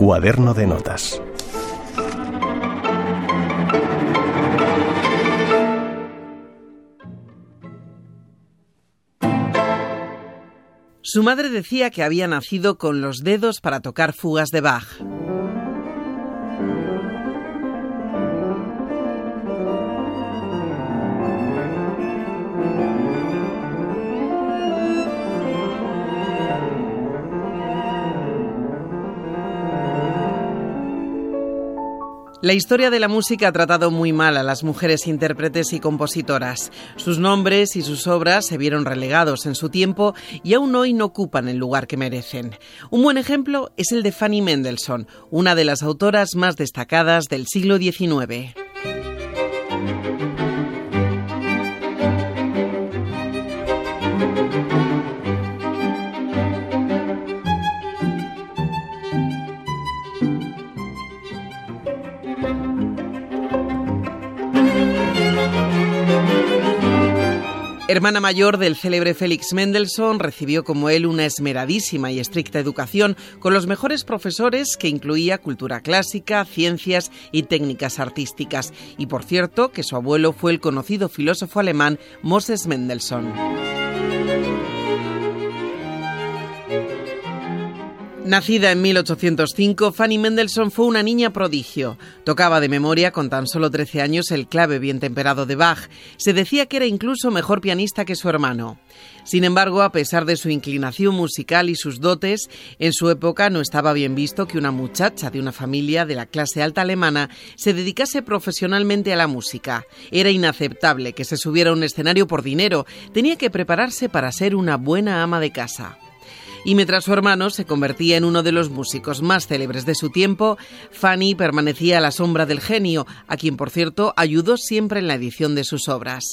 Cuaderno de notas. Su madre decía que había nacido con los dedos para tocar fugas de Bach. La historia de la música ha tratado muy mal a las mujeres intérpretes y compositoras. Sus nombres y sus obras se vieron relegados en su tiempo y aún hoy no ocupan el lugar que merecen. Un buen ejemplo es el de Fanny Mendelssohn, una de las autoras más destacadas del siglo XIX. Hermana mayor del célebre Félix Mendelssohn, recibió como él una esmeradísima y estricta educación con los mejores profesores que incluía cultura clásica, ciencias y técnicas artísticas. Y por cierto, que su abuelo fue el conocido filósofo alemán Moses Mendelssohn. Nacida en 1805, Fanny Mendelssohn fue una niña prodigio. Tocaba de memoria con tan solo 13 años el clave bien temperado de Bach. Se decía que era incluso mejor pianista que su hermano. Sin embargo, a pesar de su inclinación musical y sus dotes, en su época no estaba bien visto que una muchacha de una familia de la clase alta alemana se dedicase profesionalmente a la música. Era inaceptable que se subiera a un escenario por dinero. Tenía que prepararse para ser una buena ama de casa y mientras su hermano se convertía en uno de los músicos más célebres de su tiempo, Fanny permanecía a la sombra del genio, a quien por cierto ayudó siempre en la edición de sus obras.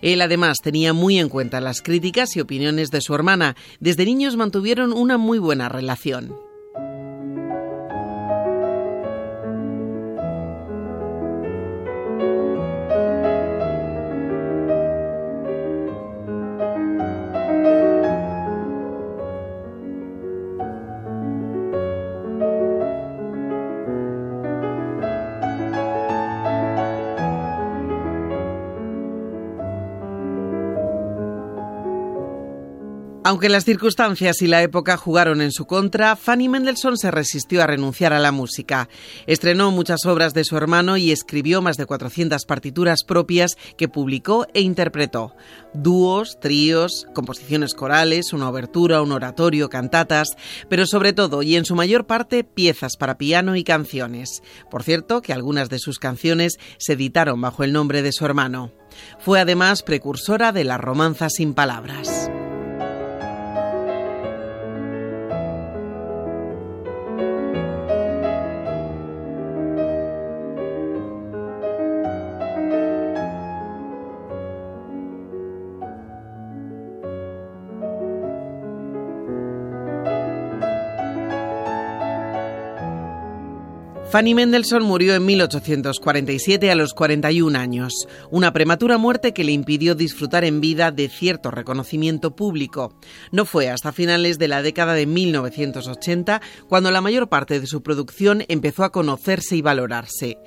Él además tenía muy en cuenta las críticas y opiniones de su hermana. Desde niños mantuvieron una muy buena relación. Aunque las circunstancias y la época jugaron en su contra, Fanny Mendelssohn se resistió a renunciar a la música. Estrenó muchas obras de su hermano y escribió más de 400 partituras propias que publicó e interpretó. Dúos, tríos, composiciones corales, una obertura, un oratorio, cantatas, pero sobre todo y en su mayor parte piezas para piano y canciones. Por cierto, que algunas de sus canciones se editaron bajo el nombre de su hermano. Fue además precursora de la romanza sin palabras. Fanny Mendelssohn murió en 1847 a los 41 años, una prematura muerte que le impidió disfrutar en vida de cierto reconocimiento público. No fue hasta finales de la década de 1980 cuando la mayor parte de su producción empezó a conocerse y valorarse.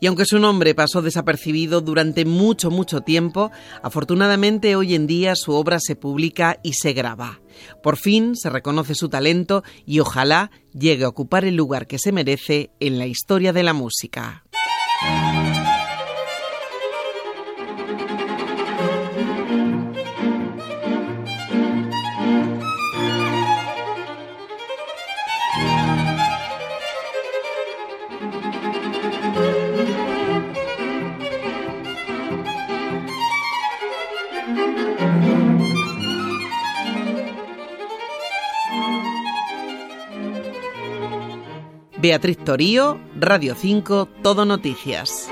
Y aunque su nombre pasó desapercibido durante mucho, mucho tiempo, afortunadamente hoy en día su obra se publica y se graba. Por fin se reconoce su talento y ojalá llegue a ocupar el lugar que se merece en la historia de la música. Beatriz Torío, Radio 5, Todo Noticias.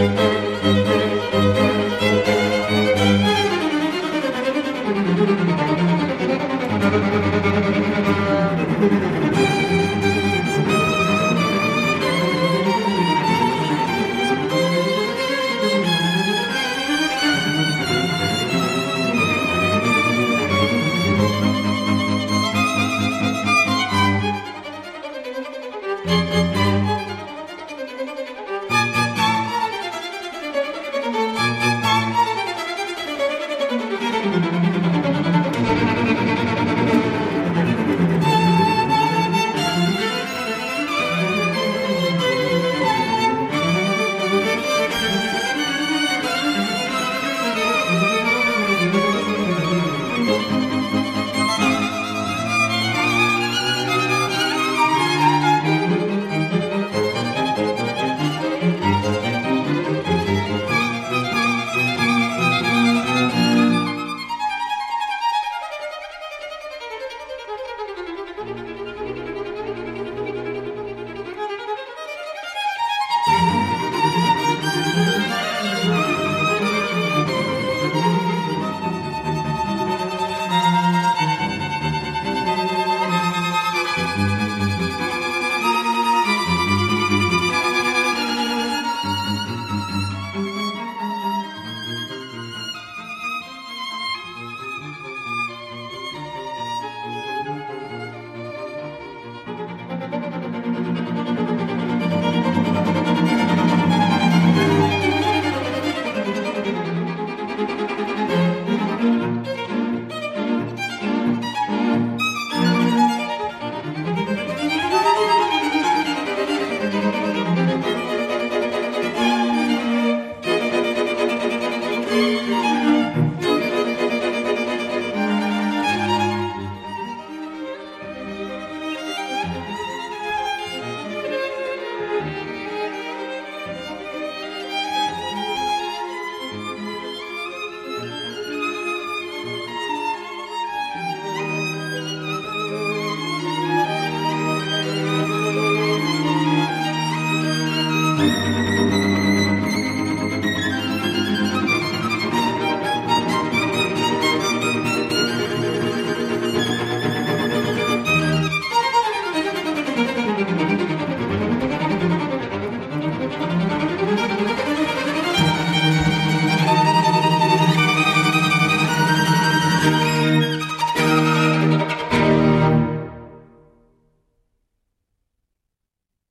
Música